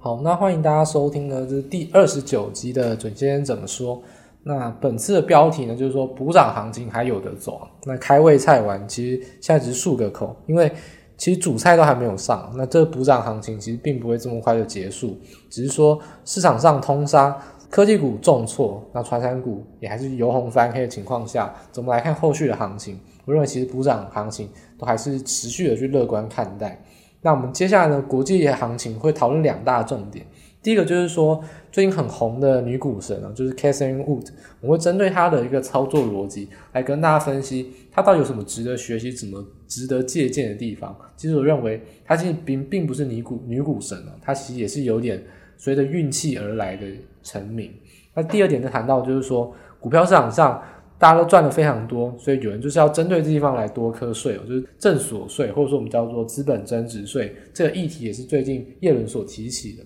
好，那欢迎大家收听呢，这是第二十九集的准先生怎么说。那本次的标题呢，就是说补涨行情还有得走。那开胃菜完，其实现在只是漱个口，因为其实主菜都还没有上。那这补涨行情其实并不会这么快就结束，只是说市场上通杀科技股重挫，那传产股也还是由红翻黑的情况下，怎么来看后续的行情？我认为其实补涨行情都还是持续的去乐观看待。那我们接下来呢，国际行情会讨论两大重点。第一个就是说，最近很红的女股神啊，就是 Catherine Wood，我会针对她的一个操作逻辑来跟大家分析，她到底有什么值得学习、怎么值得借鉴的地方。其实我认为，她其实并并不是女股女股神啊，她其实也是有点随着运气而来的成名。那第二点就谈到，就是说股票市场上。大家都赚的非常多，所以有人就是要针对这地方来多课税，就是正所税，或者说我们叫做资本增值税，这个议题也是最近叶伦所提起的。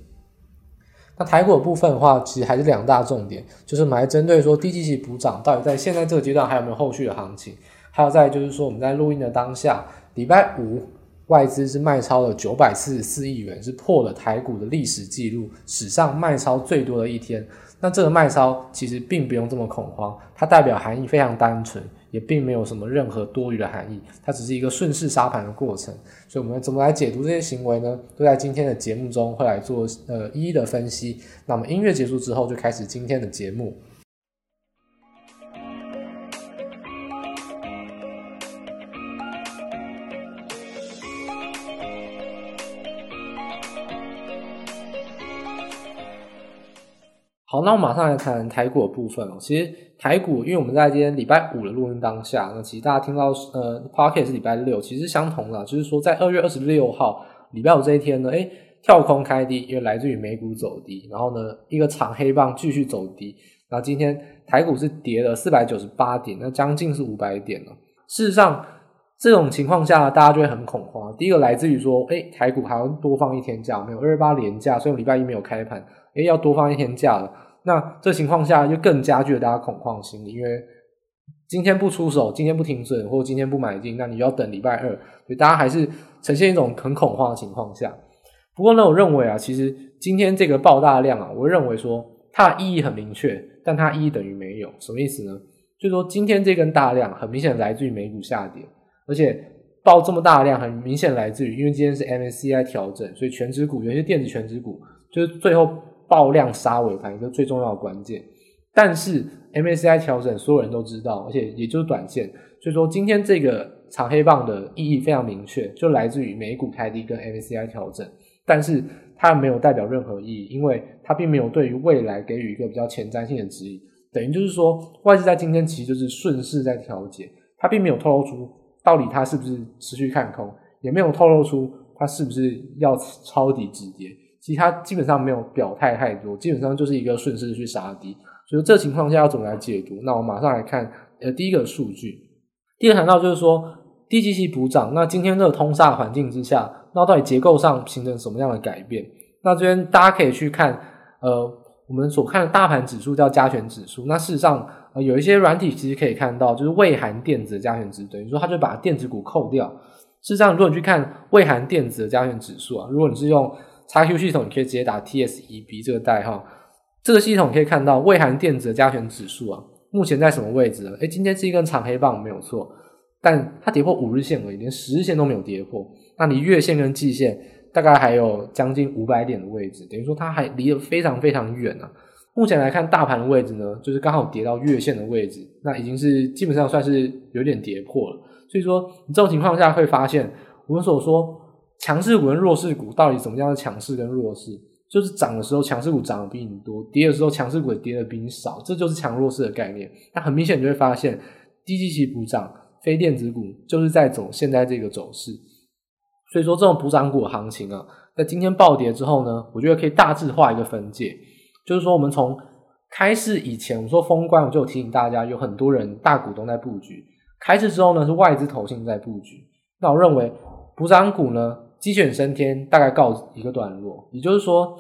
那台股的部分的话，其实还是两大重点，就是我们来针对说低基期补涨到底在现在这个阶段还有没有后续的行情，还有再就是说我们在录音的当下，礼拜五外资是卖超了九百四十四亿元，是破了台股的历史记录，史上卖超最多的一天。那这个卖超其实并不用这么恐慌，它代表含义非常单纯，也并没有什么任何多余的含义，它只是一个顺势杀盘的过程。所以，我们怎么来解读这些行为呢？都在今天的节目中会来做呃一一的分析。那么音乐结束之后，就开始今天的节目。好，那我马上来谈台股的部分哦。其实台股，因为我们在今天礼拜五的录音当下，那其实大家听到呃，Pocket 是礼拜六，其实相同的，就是说在二月二十六号礼拜五这一天呢，诶跳空开低，因为来自于美股走低，然后呢一个长黑棒继续走低，然后今天台股是跌了四百九十八点，那将近是五百点了。事实上，这种情况下大家就会很恐慌。第一个来自于说，诶台股还要多放一天假，没有二二八连假，所以礼拜一没有开盘。诶要多放一天假了，那这情况下就更加剧了大家恐慌心理，因为今天不出手，今天不停损，或者今天不买进，那你要等礼拜二，所以大家还是呈现一种很恐慌的情况下。不过呢，我认为啊，其实今天这个爆大量啊，我认为说它的意义很明确，但它意义等于没有，什么意思呢？就是说今天这根大量很明显来自于美股下跌，而且爆这么大量很明显来自于，因为今天是 MSCI 调整，所以全指股有些电子全指股就是最后。爆量杀尾盘一个最重要的关键，但是 MSCI 调整，所有人都知道，而且也就是短线，所以说今天这个长黑棒的意义非常明确，就来自于美股开低跟 MSCI 调整，但是它没有代表任何意义，因为它并没有对于未来给予一个比较前瞻性的指引，等于就是说外资在今天其实就是顺势在调节，它并没有透露出到底它是不是持续看空，也没有透露出它是不是要抄底止跌。其实它基本上没有表态太多，基本上就是一个顺势去杀低，所以这情况下要怎么来解读？那我马上来看，呃，第一个数据，第一个谈到就是说低基期补涨，那今天这个通杀环境之下，那到底结构上形成什么样的改变？那这边大家可以去看，呃，我们所看的大盘指数叫加权指数，那事实上，有一些软体其实可以看到，就是未含电子的加权指，等于说它就把电子股扣掉。事实上，如果你去看未含电子的加权指数啊，如果你是用 XQ 系统，你可以直接打 TSEB 这个代号。这个系统可以看到未含电子的加权指数啊，目前在什么位置呢？诶，今天是一根长黑棒，没有错，但它跌破五日线而已，连十日线都没有跌破。那你月线跟季线大概还有将近五百点的位置，等于说它还离得非常非常远啊。目前来看，大盘的位置呢，就是刚好跌到月线的位置，那已经是基本上算是有点跌破了。所以说，你这种情况下会发现，我们所说。强势股跟弱势股到底怎么样的强势跟弱势？就是涨的时候强势股涨的比你多，跌的时候强势股跌的比你少，这就是强弱势的概念。那很明显你就会发现，低基期补涨，非电子股就是在走现在这个走势。所以说这种补涨股的行情啊，在今天暴跌之后呢，我觉得可以大致画一个分界，就是说我们从开市以前，我们说封关，我就有提醒大家，有很多人大股东在布局；开市之后呢，是外资投信在布局。那我认为补涨股呢，鸡犬升天，大概告一个段落。也就是说，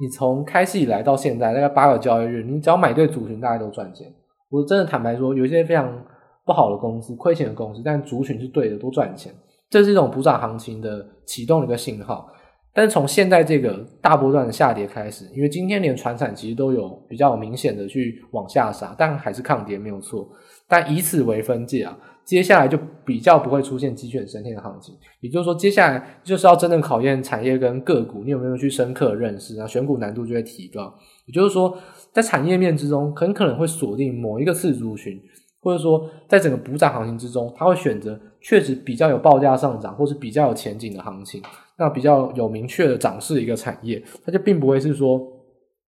你从开始以来到现在，大概八个交易日，你只要买对族群，大概都赚钱。我真的坦白说，有一些非常不好的公司、亏钱的公司，但族群是对的，都赚钱。这是一种补涨行情的启动的一个信号。但是从现在这个大波段的下跌开始，因为今天连船产其实都有比较明显的去往下杀，但还是抗跌没有错。但以此为分界啊，接下来就比较不会出现鸡犬升天的行情。也就是说，接下来就是要真正考验产业跟个股，你有没有去深刻认识，那选股难度就会提高。也就是说，在产业面之中，很可能会锁定某一个次族群，或者说在整个补涨行情之中，他会选择确实比较有报价上涨，或是比较有前景的行情。那比较有明确的涨势的一个产业，它就并不会是说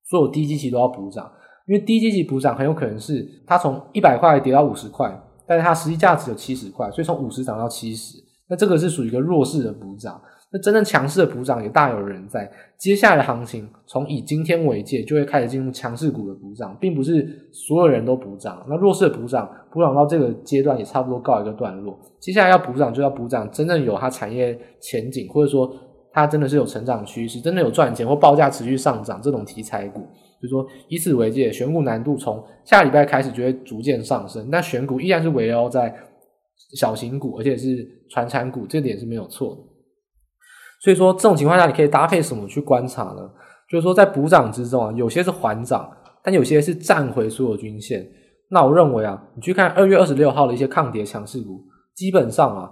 所有低基期都要补涨，因为低基期补涨很有可能是它从一百块跌到五十块，但是它实际价值有七十块，所以从五十涨到七十，那这个是属于一个弱势的补涨。那真正强势的补涨也大有人在。接下来的行情从以今天为界，就会开始进入强势股的补涨，并不是所有人都补涨。那弱势的补涨，补涨到这个阶段也差不多告一个段落。接下来要补涨，就要补涨真正有它产业前景，或者说它真的是有成长趋势，真的有赚钱或报价持续上涨这种题材股。就是说以此为界，选股难度从下礼拜开始就会逐渐上升。那选股依然是围绕在小型股，而且是传产股，这点是没有错的。所以说，这种情况下，你可以搭配什么去观察呢？就是说，在补涨之中啊，有些是缓涨，但有些是站回所有均线。那我认为啊，你去看二月二十六号的一些抗跌强势股，基本上啊，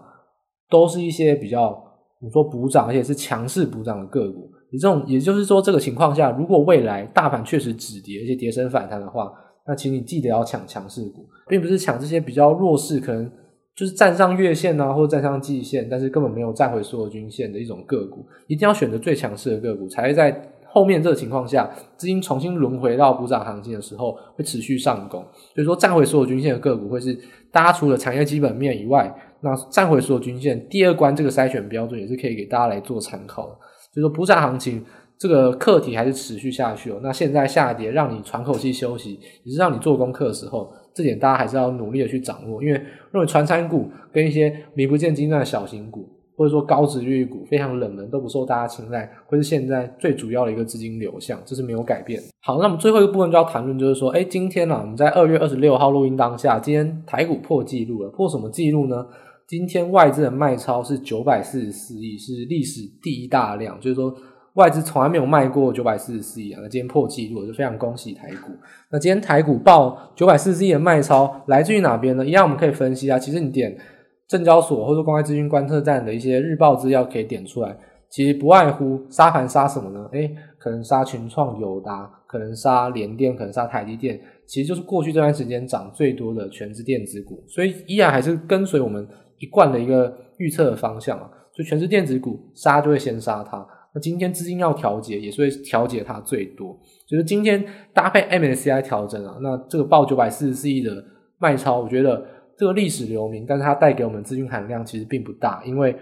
都是一些比较你说补涨，而且是强势补涨的个股。你这种，也就是说，这个情况下，如果未来大盘确实止跌，而且跌升反弹的话，那请你记得要抢强势股，并不是抢这些比较弱势可能。就是站上月线啊，或者站上季线，但是根本没有站回所有均线的一种个股，一定要选择最强势的个股，才会在后面这个情况下，资金重新轮回到补涨行情的时候，会持续上攻。所以说，站回所有均线的个股，会是大家除了产业基本面以外，那站回所有均线第二关这个筛选标准，也是可以给大家来做参考的。就说，补涨行情这个课题还是持续下去哦。那现在下跌，让你喘口气休息，也是让你做功课的时候。这点大家还是要努力的去掌握，因为认为传产股跟一些名不见经传的小型股，或者说高殖利率股非常冷门，都不受大家青睐，会是现在最主要的一个资金流向，这是没有改变。好，那么最后一个部分就要谈论，就是说，哎，今天呢、啊，我们在二月二十六号录音当下，今天台股破纪录了，破什么纪录呢？今天外资的卖超是九百四十四亿，是历史第一大量，就是说。外资从来没有卖过九百四十四亿啊，那今天破纪录，就非常恭喜台股。那今天台股报九百四十四亿的卖超来自于哪边呢？一样我们可以分析啊。其实你点证交所或者公开资讯观测站的一些日报资料可以点出来，其实不外乎杀盘杀什么呢？诶，可能杀群创、友达，可能杀联电，可能杀台积电，其实就是过去这段时间涨最多的全资电子股。所以依然还是跟随我们一贯的一个预测的方向啊，就全是电子股杀就会先杀它。那今天资金要调节，也是会调节它最多。就是今天搭配 MSCI 调整啊，那这个报九百四十四亿的卖超，我觉得这个历史留名，但是它带给我们资金含量其实并不大，因为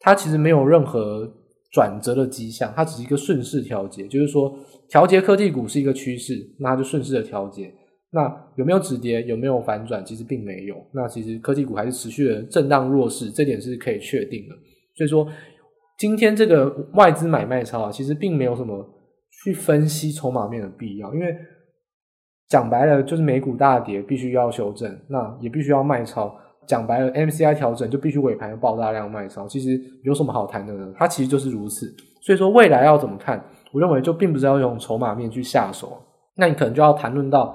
它其实没有任何转折的迹象，它只是一个顺势调节。就是说，调节科技股是一个趋势，那它就顺势的调节。那有没有止跌，有没有反转，其实并没有。那其实科技股还是持续的震荡弱势，这点是可以确定的。所以说。今天这个外资买卖超啊，其实并没有什么去分析筹码面的必要，因为讲白了就是美股大跌必须要修正，那也必须要卖超。讲白了，MCI 调整就必须尾盘爆大量卖超，其实有什么好谈的呢？它其实就是如此。所以说未来要怎么看，我认为就并不是要用筹码面去下手，那你可能就要谈论到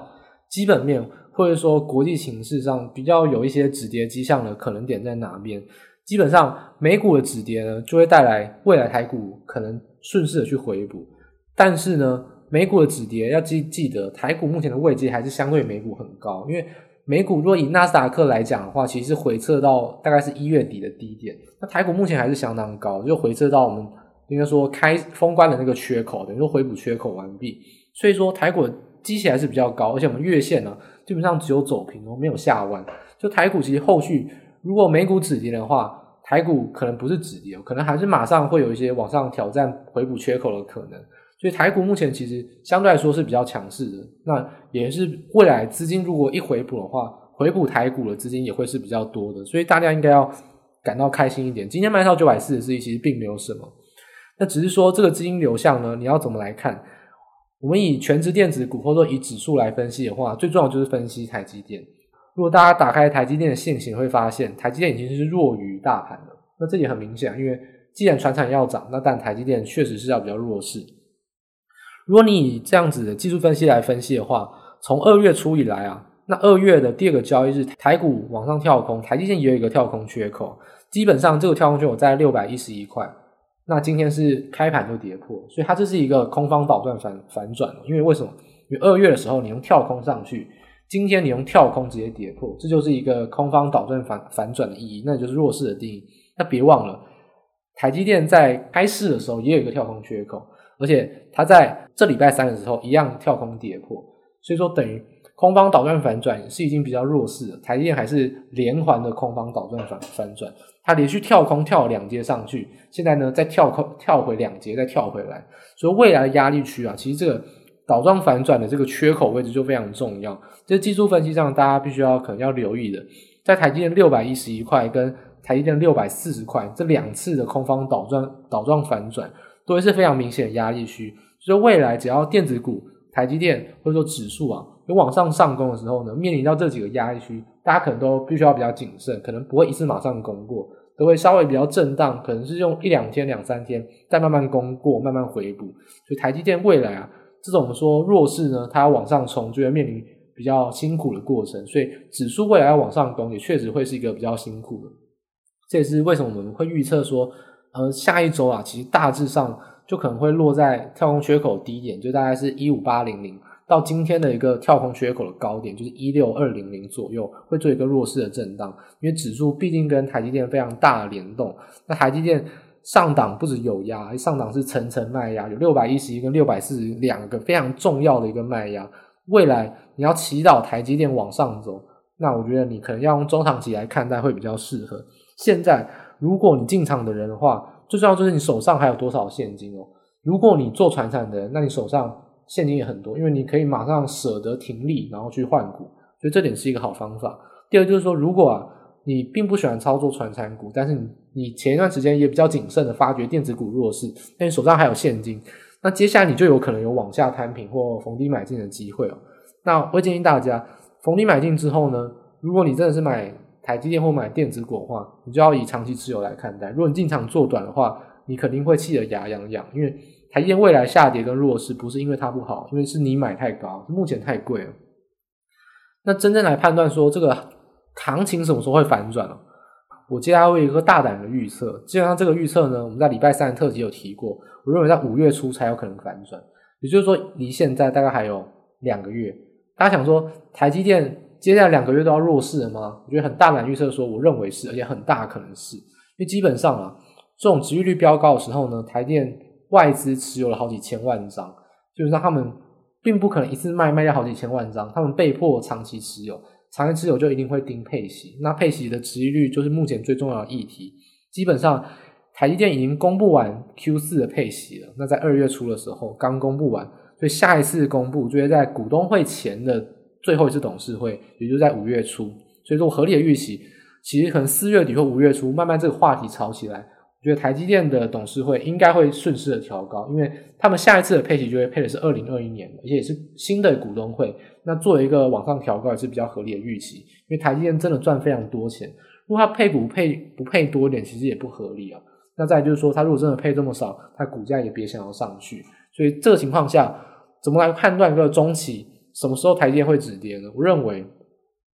基本面，或者说国际形势上比较有一些止跌迹象的可能点在哪边。基本上，美股的止跌呢，就会带来未来台股可能顺势的去回补。但是呢，美股的止跌要记记得，台股目前的位阶还是相对美股很高。因为美股如果以纳斯达克来讲的话，其实回撤到大概是一月底的低点。那台股目前还是相当高，就回撤到我们应该说开封关的那个缺口，等于说回补缺口完毕。所以说台股基期还是比较高，而且我们月线呢，基本上只有走平哦，没有下弯。就台股其实后续。如果美股止跌的话，台股可能不是止跌，可能还是马上会有一些往上挑战回补缺口的可能。所以台股目前其实相对来说是比较强势的。那也是未来资金如果一回补的话，回补台股的资金也会是比较多的。所以大家应该要感到开心一点。今天卖到九百四十四亿，其实并没有什么。那只是说这个资金流向呢，你要怎么来看？我们以全值电子股或者以指数来分析的话，最重要就是分析台积电。如果大家打开台积电的线型，会发现台积电已经是弱于大盘了。那这也很明显，因为既然船产要涨，那但台积电确实是要比较弱势。如果你以这样子的技术分析来分析的话，从二月初以来啊，那二月的第二个交易日，台股往上跳空，台积电也有一个跳空缺口，基本上这个跳空缺口在六百一十一块。那今天是开盘就跌破，所以它这是一个空方倒转反反转。因为为什么？因为二月的时候你用跳空上去，今天你用跳空直接跌破，这就是一个空方倒转反反转的意义，那就是弱势的定义。那别忘了，台积电在开市的时候也有一个跳空缺口，而且它在这礼拜三的时候一样跳空跌破，所以说等于空方倒转反转是已经比较弱势了。台积电还是连环的空方倒转反反转。它连续跳空跳两阶上去，现在呢再跳空跳回两阶，再跳回来，所以未来的压力区啊，其实这个倒状反转的这个缺口位置就非常重要。这技术分析上大家必须要可能要留意的，在台积电六百一十一块跟台积电六百四十块这两次的空方倒转倒状反转，都会是非常明显的压力区。所以未来只要电子股、台积电或者说指数啊有往上上攻的时候呢，面临到这几个压力区，大家可能都必须要比较谨慎，可能不会一次马上攻过。都会稍微比较震荡，可能是用一两天、两三天，再慢慢攻过，慢慢回补。所以台积电未来啊，这种说弱势呢，它要往上冲，就会面临比较辛苦的过程。所以指数未来要往上攻，也确实会是一个比较辛苦的。这也是为什么我们会预测说，呃，下一周啊，其实大致上就可能会落在跳空缺口低点，就大概是一五八零零。到今天的一个跳空缺口的高点，就是一六二零零左右，会做一个弱势的震荡。因为指数毕竟跟台积电非常大的联动，那台积电上档不止有压，上档是层层卖压，有六百一十一跟六百四十两个非常重要的一个卖压。未来你要祈祷台积电往上走，那我觉得你可能要用中长期来看待会比较适合。现在如果你进场的人的话，最重要就是你手上还有多少现金哦。如果你做传产的人，那你手上。现金也很多，因为你可以马上舍得停利，然后去换股，所以这点是一个好方法。第二就是说，如果啊你并不喜欢操作传产股，但是你你前一段时间也比较谨慎的发觉电子股弱势，但你手上还有现金，那接下来你就有可能有往下摊平或逢低买进的机会哦。那我会建议大家逢低买进之后呢，如果你真的是买台积电或买电子股的话，你就要以长期持有来看待。如果你进场做短的话，你肯定会气得牙痒痒，因为。台积电未来下跌跟弱势，不是因为它不好，因为是你买太高，目前太贵了。那真正来判断说这个行情什么时候会反转了？我接下来会有一个大胆的预测，基本上这个预测呢，我们在礼拜三的特辑有提过，我认为在五月初才有可能反转，也就是说离现在大概还有两个月。大家想说台积电接下来两个月都要弱势了吗？我觉得很大胆预测说，我认为是，而且很大可能是，因为基本上啊，这种殖利率飙高的时候呢，台电。外资持有了好几千万张，就是让他们并不可能一次卖卖掉好几千万张，他们被迫长期持有，长期持有就一定会盯配息，那配息的殖利率就是目前最重要的议题。基本上，台积电已经公布完 Q 四的配息了，那在二月初的时候刚公布完，所以下一次公布就会在股东会前的最后一次董事会，也就在五月初。所以说，合理的预期，其实可能四月底或五月初，慢慢这个话题炒起来。我觉得台积电的董事会应该会顺势的调高，因为他们下一次的配息就会配的是二零二一年的，而且也是新的股东会。那作为一个往上调高也是比较合理的预期，因为台积电真的赚非常多钱，如果它配股配不配多一点，其实也不合理啊。那再就是说，它如果真的配这么少，它股价也别想要上去。所以这个情况下，怎么来判断一个中期什么时候台积电会止跌呢？我认为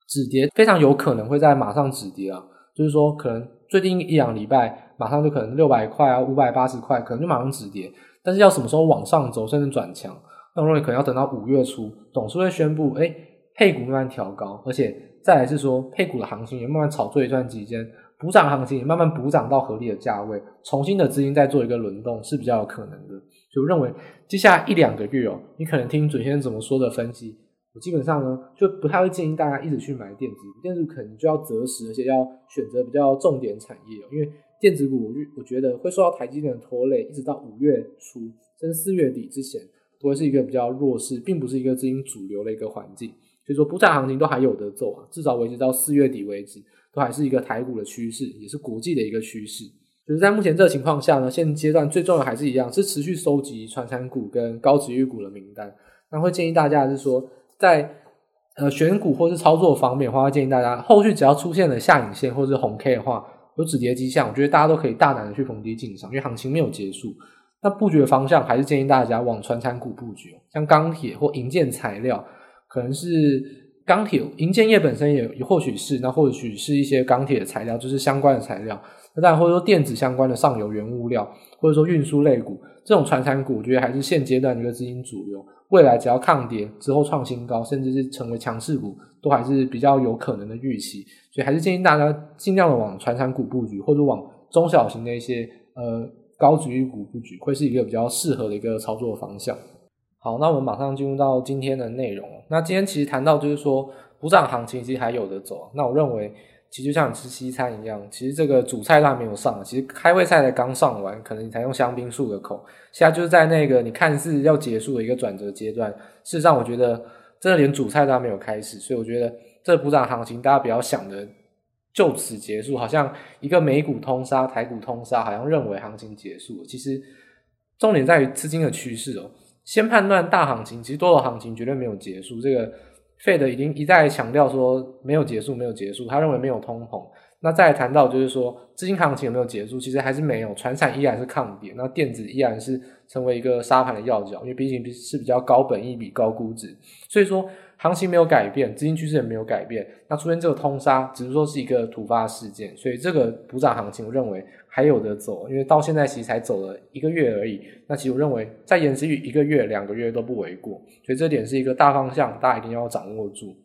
止跌非常有可能会在马上止跌啊，就是说可能最近一两礼拜。马上就可能六百块啊，五百八十块，可能就马上止跌。但是要什么时候往上走，甚至转强，那我认为可能要等到五月初，董事会宣布，哎，配股慢慢调高，而且再来是说配股的行情也慢慢炒作一段期间，补涨行情也慢慢补涨到合理的价位，重新的资金再做一个轮动是比较有可能的。就认为接下来一两个月哦，你可能听准先生怎么说的分析。我基本上呢，就不太会建议大家一直去买电子股，电子股可能就要择时，而且要选择比较重点产业，因为电子股我觉得会受到台积电的拖累，一直到五月初甚至四月底之前，都会是一个比较弱势，并不是一个资金主流的一个环境。所以说，补涨行情都还有得走啊，至少维持到四月底为止，都还是一个台股的趋势，也是国际的一个趋势。就是在目前这个情况下呢，现阶段最重要还是一样，是持续收集传产股跟高殖利率股的名单。那会建议大家是说。在呃选股或是操作方面的话，建议大家后续只要出现了下影线或是红 K 的话，有止跌迹象，我觉得大家都可以大胆的去逢低进场，因为行情没有结束。那布局的方向还是建议大家往传产股布局，像钢铁或银建材料，可能是钢铁银建业本身也或许是，那或许是一些钢铁的材料，就是相关的材料。那当然或者说电子相关的上游原物料，或者说运输类股，这种传产股，我觉得还是现阶段一个资金主流。未来只要抗跌之后创新高，甚至是成为强势股，都还是比较有可能的预期。所以还是建议大家尽量的往传产股布局，或者往中小型的一些呃。高殖利率股布局会是一个比较适合的一个操作方向。好，那我们马上进入到今天的内容。那今天其实谈到就是说，补涨行情其实还有得走。那我认为，其实就像你吃西餐一样，其实这个主菜都还没有上，其实开胃菜才刚上完，可能你才用香槟漱个口。现在就是在那个你看似要结束的一个转折阶段。事实上，我觉得真的连主菜都还没有开始，所以我觉得这补涨行情大家不要想的。就此结束，好像一个美股通杀、台股通杀，好像认为行情结束了。其实重点在于资金的趋势哦。先判断大行情，其实多头行情绝对没有结束。这个 Fed 已经一再强调说没有结束，没有结束。他认为没有通膨。那再谈到就是说资金行情有没有结束？其实还是没有，传产依然是抗跌，那电子依然是成为一个杀盘的要角，因为毕竟是比较高本益比、高估值，所以说。行情没有改变，资金趋势也没有改变，那出现这个通杀，只是说是一个突发事件，所以这个补涨行情，我认为还有得走，因为到现在其实才走了一个月而已。那其实我认为再延迟一个月、两个月都不为过，所以这点是一个大方向，大家一定要掌握住。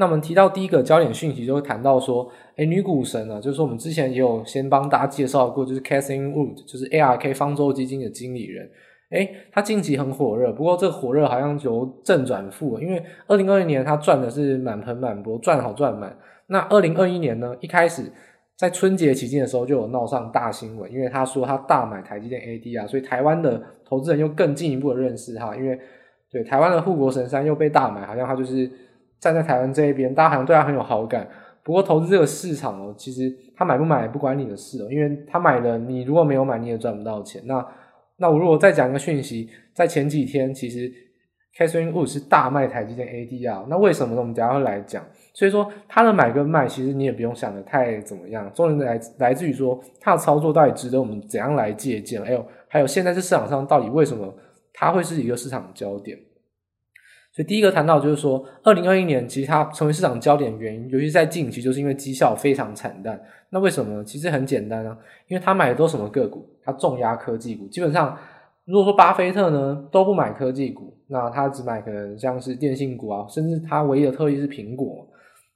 那我们提到第一个焦点讯息，就会谈到说，诶，女股神啊，就是说我们之前也有先帮大家介绍过，就是 Cassin Wood，就是 ARK 方舟基金的经理人。诶，他近期很火热，不过这个火热好像由正转负，因为二零二零年他赚的是满盆满钵，赚好赚满。那二零二一年呢，一开始在春节期间的时候就有闹上大新闻，因为他说他大买台积电 A D 啊所以台湾的投资人又更进一步的认识他，因为对台湾的护国神山又被大买，好像他就是站在台湾这一边，大家好像对他很有好感。不过投资这个市场哦，其实他买不买不关你的事哦，因为他买了，你如果没有买，你也赚不到钱。那那我如果再讲一个讯息，在前几天其实 Catherine Wood 是大卖台积电 ADR，那为什么呢？我们等下会来讲。所以说他的买跟卖，其实你也不用想得太怎么样，重点来来自于说他的操作到底值得我们怎样来借鉴，还有还有现在这市场上到底为什么它会是一个市场焦点。所以第一个谈到就是说，二零二一年其实它成为市场焦点的原因，尤其在近期，就是因为绩效非常惨淡。那为什么呢？其实很简单啊，因为他买的都什么个股？他重压科技股。基本上，如果说巴菲特呢都不买科技股，那他只买可能像是电信股啊，甚至他唯一的特例是苹果。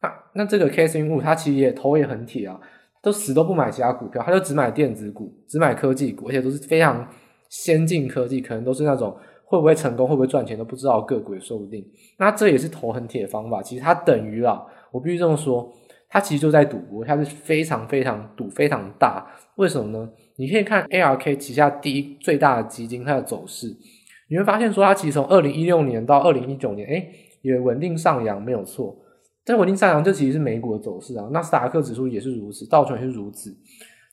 那那这个 Catherine Wood 他其实也头也很铁啊，都死都不买其他股票，他就只买电子股，只买科技股，而且都是非常先进科技，可能都是那种。会不会成功，会不会赚钱都不知道，个股也说不定。那这也是头很铁的方法。其实它等于啦，我必须这么说，它其实就在赌博，它是非常非常赌非常大。为什么呢？你可以看 ARK 旗下第一最大的基金它的走势，你会发现说它其实从二零一六年到二零一九年，诶也稳定上扬没有错。但稳定上扬，这其实是美股的走势啊。纳斯达克指数也是如此，道琼也是如此。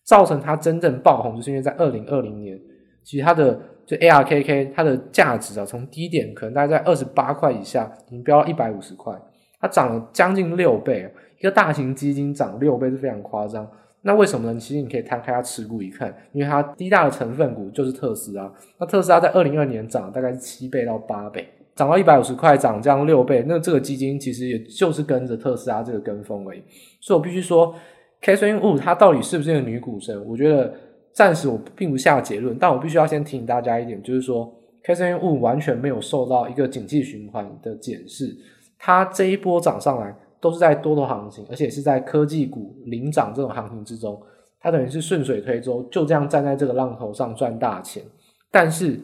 造成它真正爆红，就是因为在二零二零年，其实它的。就 ARKK 它的价值啊，从低点可能大概在二十八块以下，已经飙到一百五十块，它涨了将近六倍。一个大型基金涨六倍是非常夸张。那为什么呢？其实你可以摊开它持股一看，因为它第一大的成分股就是特斯拉。那特斯拉在二零二年涨大概是七倍到八倍，涨到一百五十块，涨这样六倍。那这个基金其实也就是跟着特斯拉这个跟风而已。所以我必须说，Catherine Wood 它到底是不是一个女股神？我觉得。暂时我并不下结论，但我必须要先提醒大家一点，就是说，Catherine Wood 完全没有受到一个景气循环的检视，它这一波涨上来都是在多头行情，而且是在科技股领涨这种行情之中，它等于是顺水推舟，就这样站在这个浪头上赚大钱。但是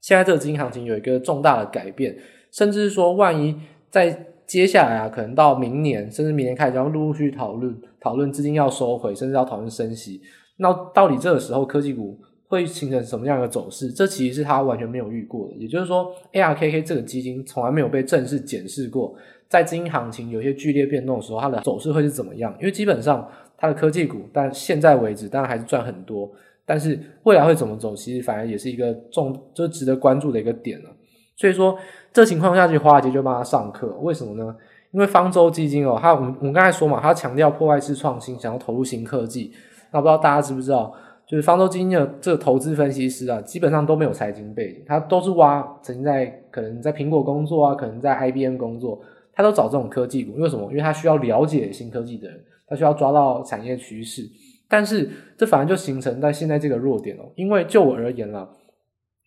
现在这个资金行情有一个重大的改变，甚至是说，万一在接下来啊，可能到明年，甚至明年开始要陆陆续续讨论讨论资金要收回，甚至要讨论升息。那到底这个时候科技股会形成什么样的走势？这其实是他完全没有遇过的。也就是说，ARKK 这个基金从来没有被正式检视过，在资金行情有些剧烈变动的时候，它的走势会是怎么样？因为基本上它的科技股，但现在为止当然还是赚很多，但是未来会怎么走，其实反而也是一个重，就是值得关注的一个点了。所以说，这情况下去，华尔街就帮他上课，为什么呢？因为方舟基金哦，它我们我们刚才说嘛，它强调破坏式创新，想要投入新科技。那不知道大家知不知道，就是方舟基金的这个投资分析师啊，基本上都没有财经背景，他都是挖曾经在可能在苹果工作啊，可能在 IBM 工作，他都找这种科技股。因为什么？因为他需要了解新科技的人，他需要抓到产业趋势。但是这反而就形成在现在这个弱点哦。因为就我而言啦，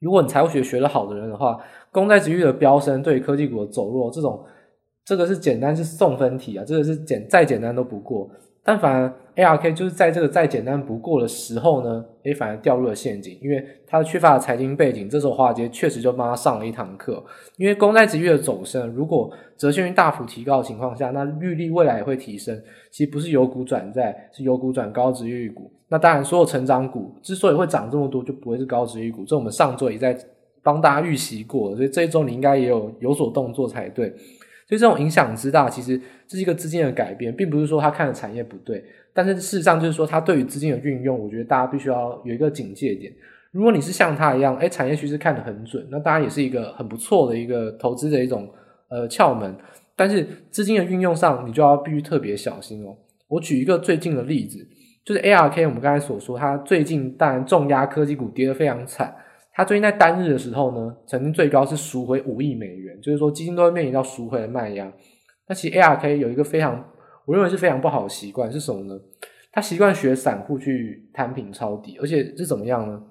如果你财务学学得好的人的话，公债值率的飙升对于科技股的走弱这种。这个是简单是送分题啊，这个是简再简单都不过。但反而 ARK 就是在这个再简单不过的时候呢，诶，反而掉入了陷阱，因为他缺乏了财经背景。这时候华尔街确实就帮他上了一堂课。因为公债殖利率的走升，如果折现率大幅提高的情况下，那利率未来也会提升。其实不是由股转债，是由股转高殖利率股。那当然，所有成长股之所以会涨这么多，就不会是高殖利率股。这我们上周也在帮大家预习过，所以这一周你应该也有有所动作才对。所以这种影响之大，其实这是一个资金的改变，并不是说他看的产业不对，但是事实上就是说他对于资金的运用，我觉得大家必须要有一个警戒点。如果你是像他一样，哎，产业趋势看得很准，那当然也是一个很不错的一个投资的一种呃窍门。但是资金的运用上，你就要必须特别小心哦。我举一个最近的例子，就是 ARK，我们刚才所说，它最近当然重压科技股跌得非常惨。它最近在单日的时候呢，曾经最高是赎回五亿美元，就是说基金都会面临到赎回的卖压。那其实 ARK 有一个非常，我认为是非常不好的习惯是什么呢？他习惯学散户去摊平抄底，而且是怎么样呢？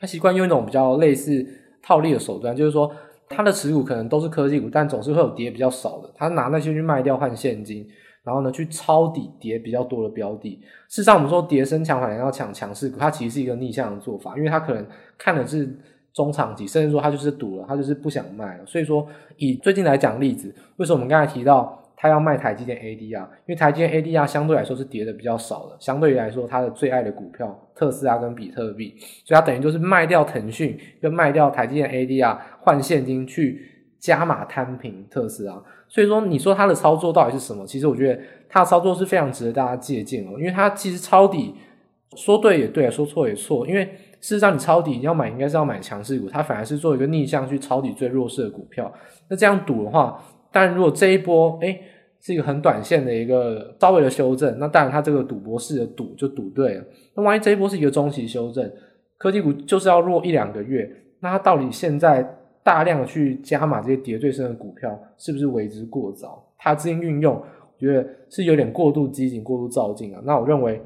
他习惯用一种比较类似套利的手段，就是说他的持股可能都是科技股，但总是会有跌比较少的，他拿那些去卖掉换现金。然后呢，去抄底跌比较多的标的。事实上，我们说跌升强反弹要抢强势股，它其实是一个逆向的做法，因为它可能看的是中长期，甚至说它就是赌了，它就是不想卖了。所以说，以最近来讲例子，为什么我们刚才提到它要卖台积电 ADR？因为台积电 ADR 相对来说是跌的比较少的，相对于来说它的最爱的股票特斯拉跟比特币，所以它等于就是卖掉腾讯，跟卖掉台积电 ADR 换现金去加码摊平特斯拉。所以说，你说它的操作到底是什么？其实我觉得它的操作是非常值得大家借鉴哦，因为它其实抄底，说对也对，说错也错。因为事实上，你抄底你要买，应该是要买强势股，它反而是做一个逆向去抄底最弱势的股票。那这样赌的话，但如果这一波诶是一个很短线的一个稍微的修正，那当然它这个赌博式的赌就赌对了。那万一这一波是一个中期修正，科技股就是要弱一两个月，那它到底现在？大量去加码这些跌最深的股票，是不是为之过早？它资金运用，我觉得是有点过度激进、过度造进啊。那我认为，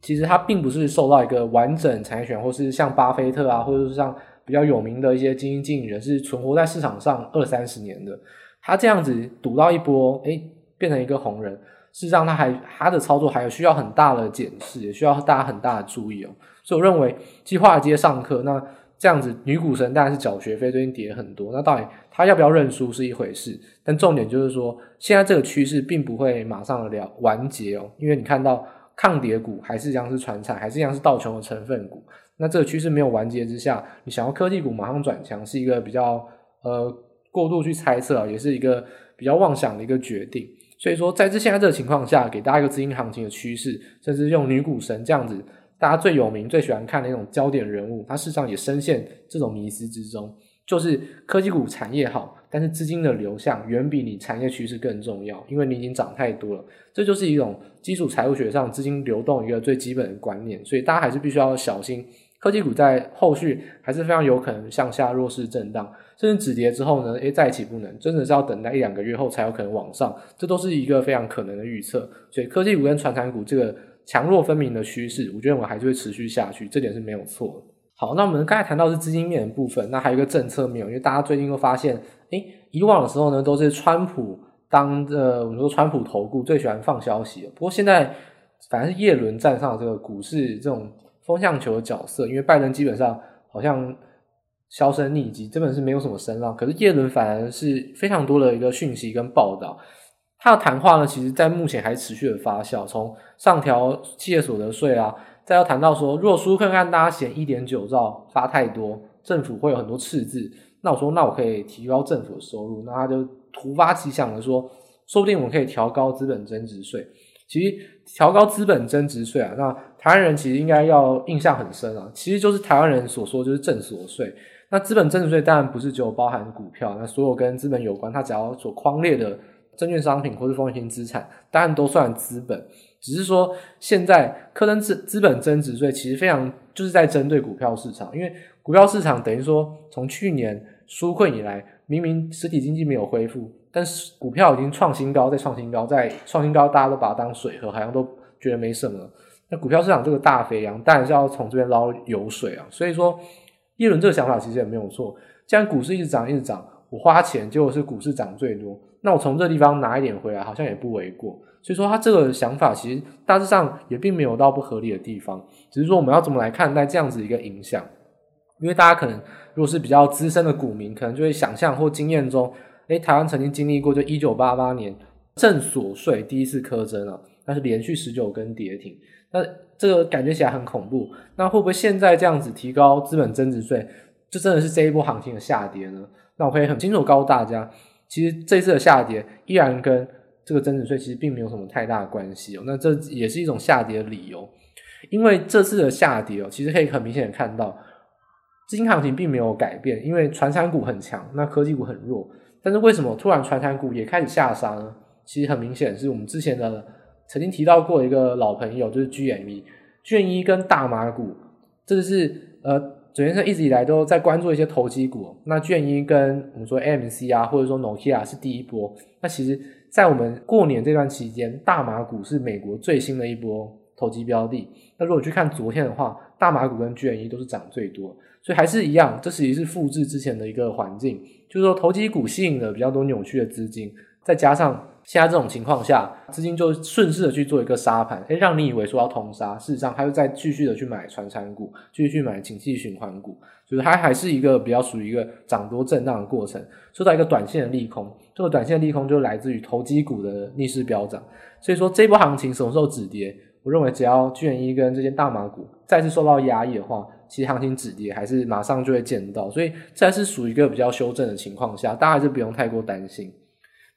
其实它并不是受到一个完整产业选，或是像巴菲特啊，或者是像比较有名的一些基金经理人，是存活在市场上二三十年的。他这样子赌到一波，诶，变成一个红人，事实上他还他的操作还有需要很大的检视，也需要大家很大的注意哦。所以我认为，计划接上课那。这样子，女股神当然是缴学费，最近跌很多。那到底他要不要认输是一回事，但重点就是说，现在这个趋势并不会马上了了完结哦，因为你看到抗跌股还是一样是传产，还是一样是道琼的成分股。那这个趋势没有完结之下，你想要科技股马上转强，是一个比较呃过度去猜测，也是一个比较妄想的一个决定。所以说，在这现在这个情况下，给大家一个资金行情的趋势，甚至用女股神这样子。大家最有名、最喜欢看的那种焦点人物，他事实上也深陷这种迷思之中。就是科技股产业好，但是资金的流向远比你产业趋势更重要，因为你已经涨太多了。这就是一种基础财务学上资金流动一个最基本的观念，所以大家还是必须要小心。科技股在后续还是非常有可能向下弱势震荡，甚至止跌之后呢，诶，再起不能，真的是要等待一两个月后才有可能往上，这都是一个非常可能的预测。所以科技股跟传产股这个。强弱分明的趋势，我觉得我们还是会持续下去，这点是没有错的。好，那我们刚才谈到是资金面的部分，那还有一个政策面，因为大家最近都发现，诶，以往的时候呢，都是川普当呃，我们说川普投顾最喜欢放消息，不过现在反而是叶伦站上这个股市这种风向球的角色，因为拜登基本上好像销声匿迹，根本是没有什么声浪，可是叶伦反而是非常多的一个讯息跟报道。他的谈话呢，其实在目前还持续的发酵，从上调企业所得税啊，再要谈到说，如果苏克跟大家嫌一点九兆发太多，政府会有很多赤字，那我说，那我可以提高政府的收入，那他就突发奇想的说，说不定我们可以调高资本增值税。其实调高资本增值税啊，那台湾人其实应该要印象很深啊，其实就是台湾人所说就是正所税。那资本增值税当然不是只有包含股票，那所有跟资本有关，它只要所框列的。证券商品或是风险资产，当然都算资本。只是说现在科登资资本增值税其实非常就是在针对股票市场，因为股票市场等于说从去年纾困以来，明明实体经济没有恢复，但是股票已经创新高，再创新高，再创新高，大家都把它当水喝，好像都觉得没什么。那股票市场这个大肥羊，当然是要从这边捞油水啊。所以说，叶伦这个想法其实也没有错。既然股市一直涨，一直涨。我花钱，结果是股市涨最多，那我从这地方拿一点回来，好像也不为过。所以说，他这个想法其实大致上也并没有到不合理的地方，只是说我们要怎么来看待这样子一个影响？因为大家可能如果是比较资深的股民，可能就会想象或经验中，诶，台湾曾经经历过，就一九八八年正所税第一次苛征了，那是连续十九根跌停，那这个感觉起来很恐怖。那会不会现在这样子提高资本增值税，就真的是这一波行情的下跌呢？那我可以很清楚告诉大家，其实这次的下跌依然跟这个增值税其实并没有什么太大的关系哦。那这也是一种下跌的理由，因为这次的下跌哦，其实可以很明显的看到，资金行情并没有改变，因为传产股很强，那科技股很弱。但是为什么突然传产股也开始下杀呢？其实很明显是我们之前的曾经提到过一个老朋友，就是 GME，GME 跟大麻股，这是呃。首先，一直以来都在关注一些投机股。那卷一跟我们说 AMC 啊，或者说 Nokia 是第一波。那其实，在我们过年这段期间，大麻股是美国最新的一波投机标的。那如果去看昨天的话，大麻股跟卷一都是涨最多，所以还是一样，这其实是复制之前的一个环境，就是说投机股吸引了比较多扭曲的资金，再加上。现在这种情况下，资金就顺势的去做一个杀盘，诶，让你以为说要通杀，事实上它又再继续的去买传产股，继续去买景气循环股，就是它还是一个比较属于一个涨多震荡的过程，受到一个短线的利空，这个短线的利空就来自于投机股的逆势飙涨，所以说这波行情什么时候止跌？我认为只要卷一跟这些大麻股再次受到压抑的话，其实行情止跌还是马上就会见到，所以这还是属于一个比较修正的情况下，大家还是不用太过担心。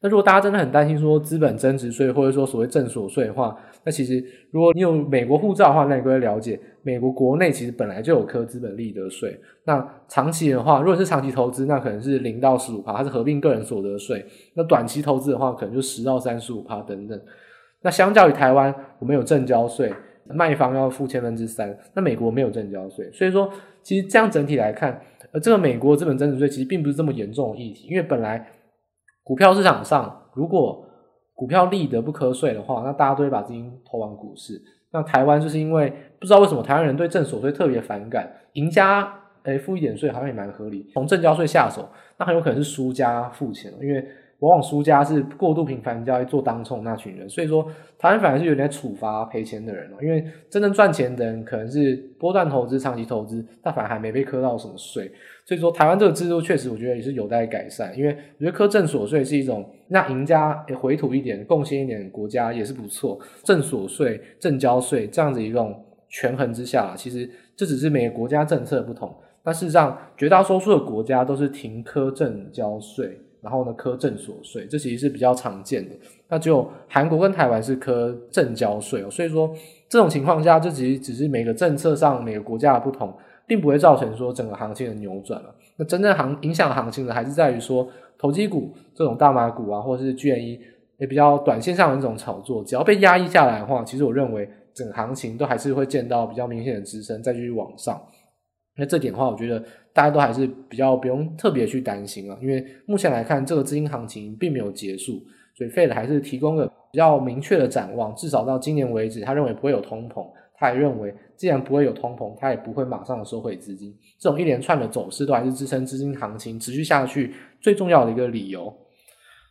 那如果大家真的很担心说资本增值税或者说所谓正所税的话，那其实如果你有美国护照的话，那你会了解美国国内其实本来就有课资本利得税。那长期的话，如果是长期投资，那可能是零到十五趴，它是合并个人所得税。那短期投资的话，可能就十到三十五趴等等。那相较于台湾，我们有证交税，卖方要付千分之三，那美国没有证交税，所以说其实这样整体来看，呃，这个美国资本增值税其实并不是这么严重的议题，因为本来。股票市场上，如果股票利得不瞌睡的话，那大家都会把资金投往股市。那台湾就是因为不知道为什么台湾人对正所税特别反感，赢家诶付一点税好像也蛮合理，从正交税下手，那很有可能是输家付钱，因为。往往输家是过度频繁交易做当冲那群人，所以说台湾反而是有点处罚赔钱的人哦，因为真正赚钱的人可能是波段投资、长期投资，但反而还没被磕到什么税，所以说台湾这个制度确实我觉得也是有待改善，因为我觉得课证所税是一种让赢家回吐一点、贡献一点国家也是不错，正所税、正交税这样子一种权衡之下，其实这只是每个国家政策不同，但事实上绝大多数的国家都是停课证交税。然后呢，课证所税，这其实是比较常见的。那只有韩国跟台湾是课证交税哦。所以说，这种情况下，这其实只是每个政策上每个国家的不同，并不会造成说整个行情的扭转了。那真正行影响行情的，还是在于说投机股这种大麻股啊，或者是 GME 也比较短线上的这种炒作，只要被压抑下来的话，其实我认为整个行情都还是会见到比较明显的支撑，再继续往上。那这点的话，我觉得大家都还是比较不用特别去担心啊，因为目前来看，这个资金行情并没有结束，所以 Fed 还是提供了比较明确的展望，至少到今年为止，他认为不会有通膨，他也认为既然不会有通膨，他也不会马上收回资金，这种一连串的走势都还是支撑资金行情持续下去最重要的一个理由。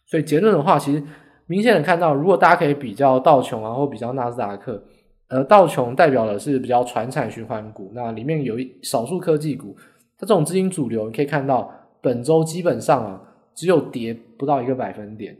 所以结论的话，其实明显的看到，如果大家可以比较道琼啊，或比较纳斯达克。而，道琼代表的是比较传产循环股，那里面有一少数科技股，它这种资金主流，你可以看到本周基本上啊只有跌不到一个百分点，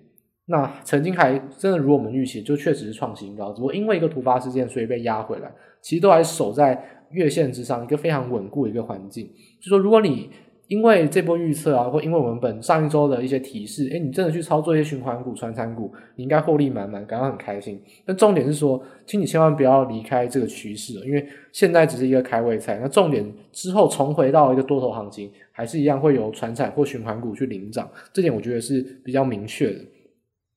那曾经还真的如我们预期，就确实是创新高，只不过因为一个突发事件，所以被压回来，其实都还守在月线之上，一个非常稳固的一个环境，就说如果你。因为这波预测啊，或因为我们本上一周的一些提示，诶，你真的去操作一些循环股、传产股，你应该获利满满，感到很开心。但重点是说，请你千万不要离开这个趋势，因为现在只是一个开胃菜。那重点之后重回到一个多头行情，还是一样会有传产或循环股去领涨，这点我觉得是比较明确的。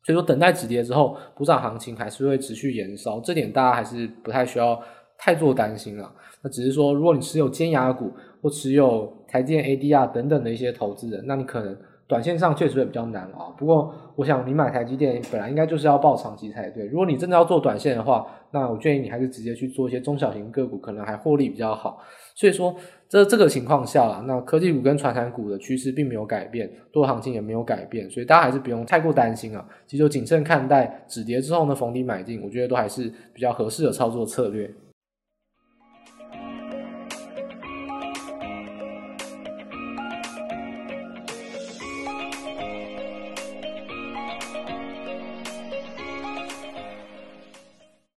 所以说等待止跌之后，补涨行情还是会持续延烧，这点大家还是不太需要太做担心了。那只是说，如果你持有尖牙股或持有台积电 ADR 等等的一些投资人，那你可能。短线上确实会比较难啊，不过我想你买台积电本来应该就是要抱长期才对。如果你真的要做短线的话，那我建议你还是直接去做一些中小型个股，可能还获利比较好。所以说，这这个情况下啦，那科技股跟传产股的趋势并没有改变，多行情也没有改变，所以大家还是不用太过担心啊。其实就谨慎看待，止跌之后呢，逢低买进，我觉得都还是比较合适的操作策略。